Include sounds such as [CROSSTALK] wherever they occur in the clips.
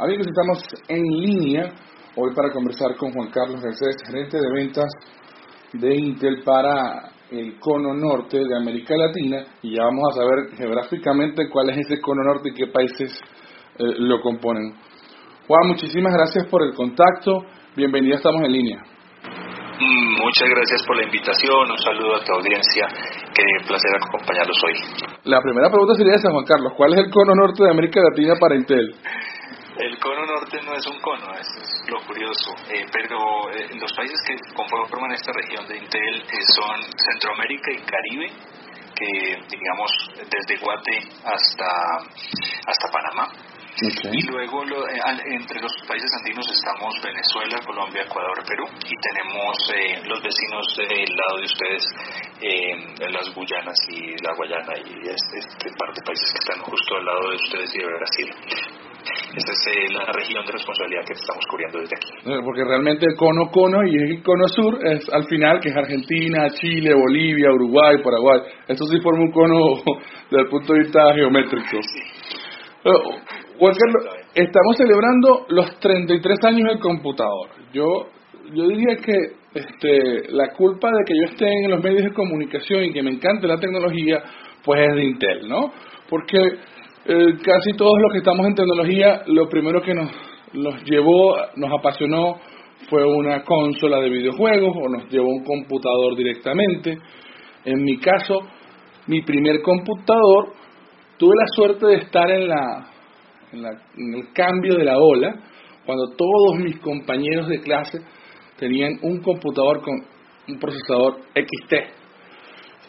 Amigos, estamos en línea hoy para conversar con Juan Carlos Garcés, gerente de ventas de Intel para el cono norte de América Latina y ya vamos a saber geográficamente cuál es ese cono norte y qué países eh, lo componen. Juan, muchísimas gracias por el contacto. Bienvenida, estamos en línea. Mm, muchas gracias por la invitación, un saludo a tu audiencia, qué placer acompañarlos hoy. La primera pregunta sería esa, Juan Carlos, ¿cuál es el cono norte de América Latina para Intel? [LAUGHS] El cono norte no es un cono, es lo curioso, eh, pero eh, los países que conforman esta región de Intel eh, son Centroamérica y Caribe, que digamos desde Guate hasta, hasta Panamá. Y luego entre los países andinos estamos Venezuela, Colombia, Ecuador, Perú y tenemos los vecinos del lado de ustedes, las Guyanas y la Guayana y este, este par de países que están justo al lado de ustedes y de Brasil. Esa es eh, la región de responsabilidad que estamos cubriendo desde aquí. Eh, porque realmente el cono cono y el cono sur es al final que es Argentina, Chile, Bolivia, Uruguay, Paraguay. Eso sí forma un cono [LAUGHS] desde el punto de vista geométrico. Eh, Juan Carlos, estamos celebrando los 33 años del computador. Yo yo diría que este, la culpa de que yo esté en los medios de comunicación y que me encante la tecnología, pues es de Intel, ¿no? Porque eh, casi todos los que estamos en tecnología, lo primero que nos, nos llevó, nos apasionó, fue una consola de videojuegos o nos llevó un computador directamente. En mi caso, mi primer computador, tuve la suerte de estar en, la, en, la, en el cambio de la ola, cuando todos mis compañeros de clase tenían un computador con un procesador XT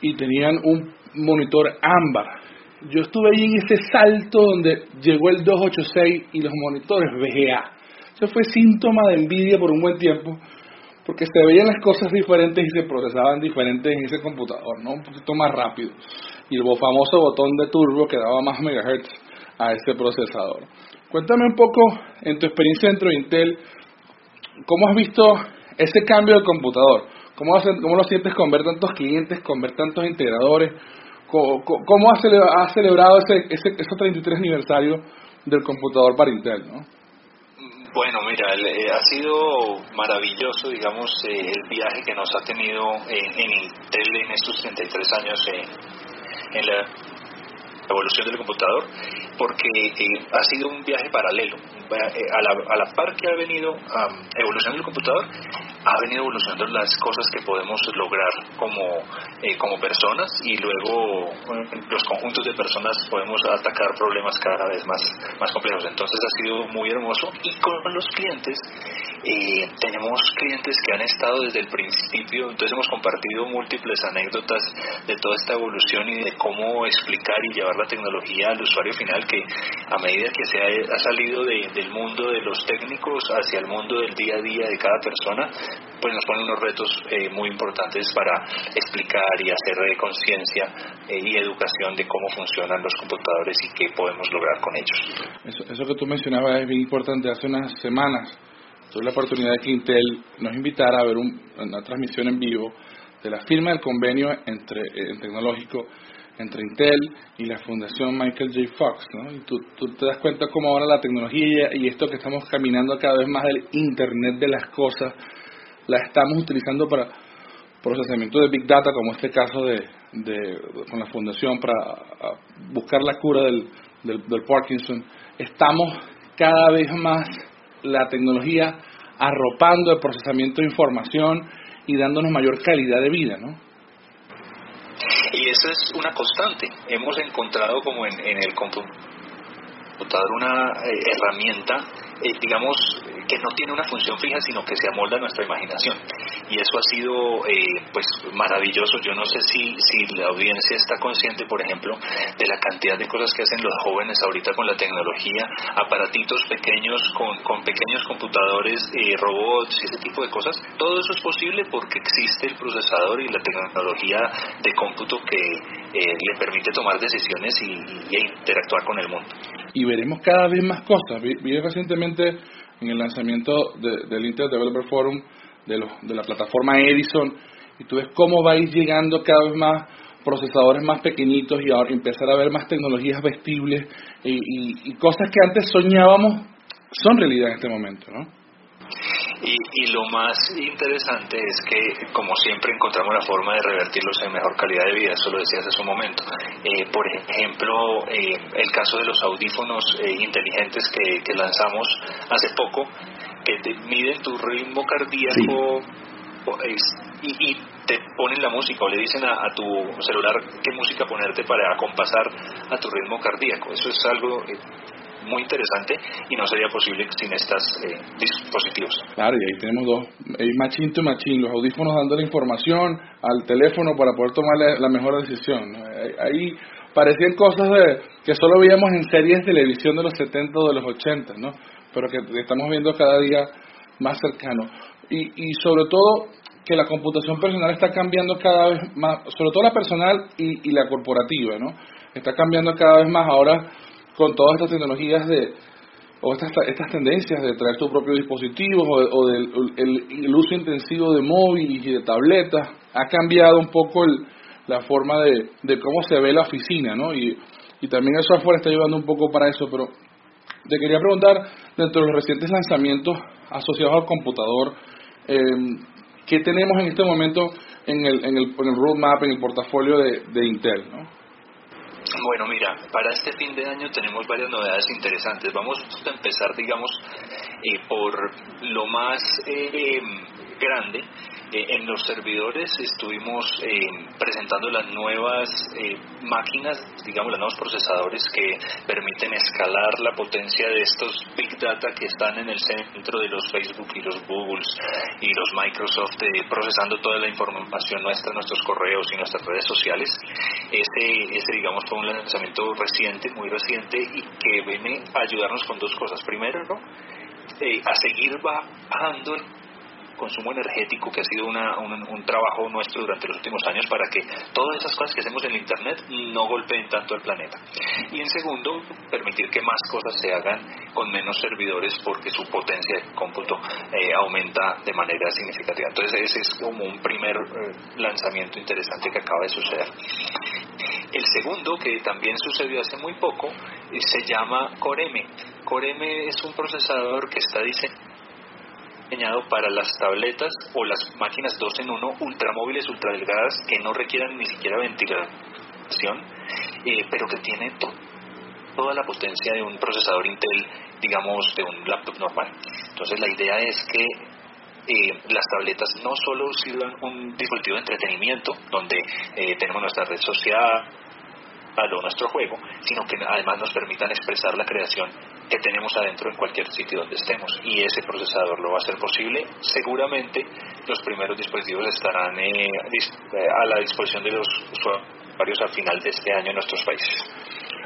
y tenían un monitor ámbar yo estuve ahí en ese salto donde llegó el 286 y los monitores VGA. Eso fue síntoma de envidia por un buen tiempo, porque se veían las cosas diferentes y se procesaban diferentes en ese computador, ¿no? Un poquito más rápido. Y el famoso botón de turbo que daba más megahertz a ese procesador. Cuéntame un poco, en tu experiencia dentro de Intel, ¿cómo has visto ese cambio del computador? ¿Cómo, cómo lo sientes con ver tantos clientes, con ver tantos integradores? ¿Cómo ha celebrado ese, ese, 33 aniversario del computador para Intel? ¿no? Bueno, mira, eh, ha sido maravilloso, digamos, eh, el viaje que nos ha tenido en, Intel en estos 33 años en la evolución del computador, porque eh, ha sido un viaje paralelo. A la, a la par que ha venido evolucionando el computador, ha venido evolucionando las cosas que podemos lograr como, eh, como personas y luego los conjuntos de personas podemos atacar problemas cada vez más, más complejos. Entonces ha sido muy hermoso y con los clientes eh, tenemos clientes que han estado desde el principio, entonces hemos compartido múltiples anécdotas de toda esta evolución y de cómo explicar y llevar la tecnología al usuario final que a medida que se ha, salido del mundo de los técnicos hacia el mundo del día a día de cada persona, pues nos pone unos retos eh, muy importantes para explicar y hacer de conciencia eh, y educación de cómo funcionan los computadores y qué podemos lograr con ellos. Eso, eso que tú mencionabas es bien importante. Hace unas semanas tuve la oportunidad de que Intel nos invitara a ver una transmisión en vivo de la firma del convenio entre eh, tecnológico entre Intel y la Fundación Michael J. Fox, ¿no? Y tú, tú, te das cuenta cómo ahora la tecnología y esto que estamos caminando cada vez más del Internet de las cosas la estamos utilizando para procesamiento de Big Data, como este caso de, con la Fundación para buscar la cura del, del, Parkinson. Estamos cada vez más la tecnología arropando el procesamiento de información y dándonos mayor calidad de vida, ¿no? Y eso es una constante. Hemos encontrado como en, el computador una eh, herramienta, eh, digamos, que no tiene una función fija, sino que se amolda a nuestra imaginación. Y eso ha sido eh, pues maravilloso. Yo no sé si, si la audiencia está consciente, por ejemplo, de la cantidad de cosas que hacen los jóvenes ahorita con la tecnología, aparatitos pequeños con, con pequeños computadores, eh, robots y ese tipo de cosas. Todo eso es posible porque existe el procesador y la tecnología de cómputo que eh, le permite tomar decisiones y, interactuar con el mundo. Y veremos cada vez más cosas. Vi, recientemente en el lanzamiento del Intel Developer Forum de, de la plataforma Edison y tú ves cómo va a ir llegando cada vez más procesadores más pequeñitos y ahora empezar a ver más tecnologías vestibles y, cosas que antes soñábamos son realidad en este momento, ¿no? Y, y, lo más interesante es que, como siempre, encontramos la forma de revertirlos en mejor calidad de vida, eso lo decías hace un momento. Eh, por ejemplo, eh, el caso de los audífonos eh, inteligentes que, que, lanzamos hace poco, que te miden tu ritmo cardíaco y, y, te ponen la música o le dicen a, a, tu celular qué música ponerte para acompasar a tu ritmo cardíaco. Eso es algo muy interesante y no sería posible sin estos eh, dispositivos. Claro, y ahí tenemos dos, hay machine to machine, los audífonos dando la información al teléfono para poder tomar la, mejor decisión. Ahí parecían cosas de, que solo veíamos en series de televisión de los 70 o de los 80, ¿no? pero que estamos viendo cada día más cercano. Y, y sobre todo que la computación personal está cambiando cada vez más, sobre todo la personal y, y la corporativa, ¿no? Está cambiando cada vez más ahora con todas estas tecnologías de o estas, estas tendencias de traer tu propio dispositivo o, del el, uso intensivo de móviles y de tabletas ha cambiado un poco el, la forma de, de, cómo se ve la oficina, ¿no? Y, y también el software está ayudando un poco para eso, pero te quería preguntar, dentro de los recientes lanzamientos asociados al computador, eh, ¿qué tenemos en este momento en el, en el, en el roadmap, en el portafolio de, de Intel, ¿no? Bueno, mira, para este fin de año tenemos varias novedades interesantes. Vamos a empezar, digamos, eh, por lo más eh, grande eh, en los servidores estuvimos eh, presentando las nuevas eh, máquinas, digamos, los nuevos procesadores que permiten escalar la potencia de estos Big Data que están en el centro de los Facebook y los Googles y los Microsoft procesando toda la información nuestra, nuestros correos y nuestras redes sociales. Ese, ese, digamos, fue un lanzamiento reciente, muy reciente y que viene a ayudarnos con dos cosas. Primero, ¿no? a seguir bajando consumo energético, que ha sido un, trabajo nuestro durante los últimos años para que todas esas cosas que hacemos en Internet no golpeen tanto al planeta. Y en segundo, permitir que más cosas se hagan con menos servidores porque su potencia de cómputo eh, aumenta de manera significativa. Entonces ese es como un primer eh, lanzamiento interesante que acaba de suceder. El segundo, que también sucedió hace muy poco, eh, se llama Core M. Core M es un procesador que está diseñado diseñado para las tabletas o las máquinas 2 en 1 ultramóviles, ultradelgadas que no requieran ni siquiera ventilación, eh, pero que tiene toda la potencia de un procesador Intel, digamos, de un laptop normal. Entonces la idea es que eh, las tabletas no solo sirvan un dispositivo de entretenimiento, donde eh, tenemos nuestra red social, o nuestro juego, sino que además nos permitan expresar la creación que tenemos adentro en cualquier sitio donde estemos. Y ese procesador lo va a hacer posible. Seguramente los primeros dispositivos estarán eh, eh, a la disposición de los usuarios al final de este año en nuestros países.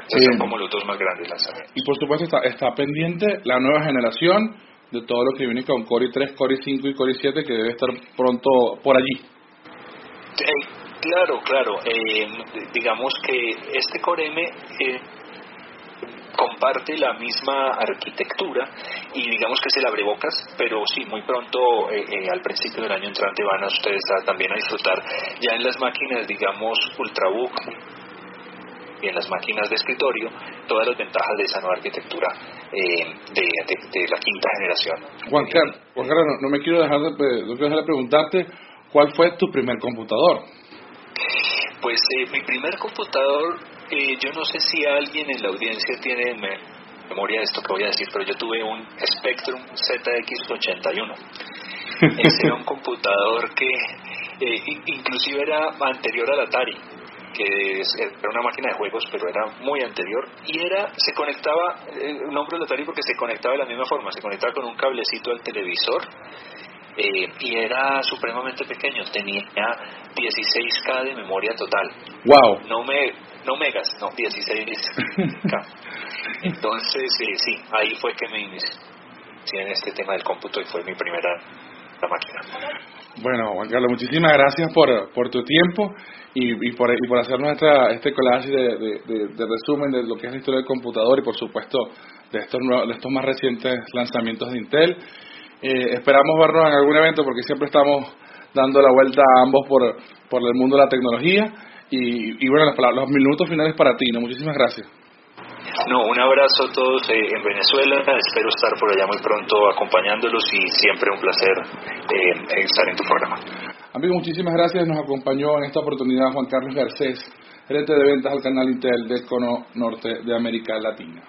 son como los dos más grandes lanzamientos. Y por supuesto está, está pendiente la nueva generación de todo lo que viene con Core i3, Core i5 y Core i7 que debe estar pronto por allí. Claro, claro. Eh, digamos que este Core M eh, comparte la misma arquitectura y digamos que es el abrebocas, pero sí, muy pronto, eh, al principio del año entrante, van a ustedes también a disfrutar ya en las máquinas, digamos, Ultrabook y en las máquinas de escritorio todas las ventajas de esa nueva arquitectura de, la quinta generación. Juan Carlos, no, me quiero dejar de, no quiero dejar de preguntarte cuál fue tu primer computador. Pues eh, mi primer computador, eh, yo no sé si alguien en la audiencia tiene memoria de esto que voy a decir, pero yo tuve un Spectrum ZX81. [LAUGHS] Ese era un computador que eh, inclusive era anterior al Atari que era una máquina de juegos, pero era muy anterior, y era, se conectaba, el nombre del Atari porque se conectaba de la misma forma, se conectaba con un cablecito al televisor, eh, y era supremamente pequeño, tenía 16K de memoria total. Wow. No me no megas, no 16K. [LAUGHS] Entonces, eh, sí, ahí fue que me inicié en este tema del cómputo y fue mi primera la máquina. Bueno, Juan Carlos, muchísimas gracias por, por tu tiempo y, y, por, y por hacernos esta, este collage de, de, de, resumen de lo que es la historia del computador y, por supuesto, de estos, de estos más recientes lanzamientos de Intel. Eh, esperamos vernos en algún evento porque siempre estamos dando la vuelta a ambos por, por el mundo de la tecnología. Y, y bueno, los, los minutos finales para ti, ¿no? Muchísimas gracias. No, un abrazo a todos eh, en Venezuela. Espero estar por allá muy pronto acompañándolos y siempre un placer eh, estar en tu programa. Amigo, muchísimas gracias. Nos acompañó en esta oportunidad Juan Carlos Garcés, gerente de ventas al canal Intel del Cono Norte de América Latina.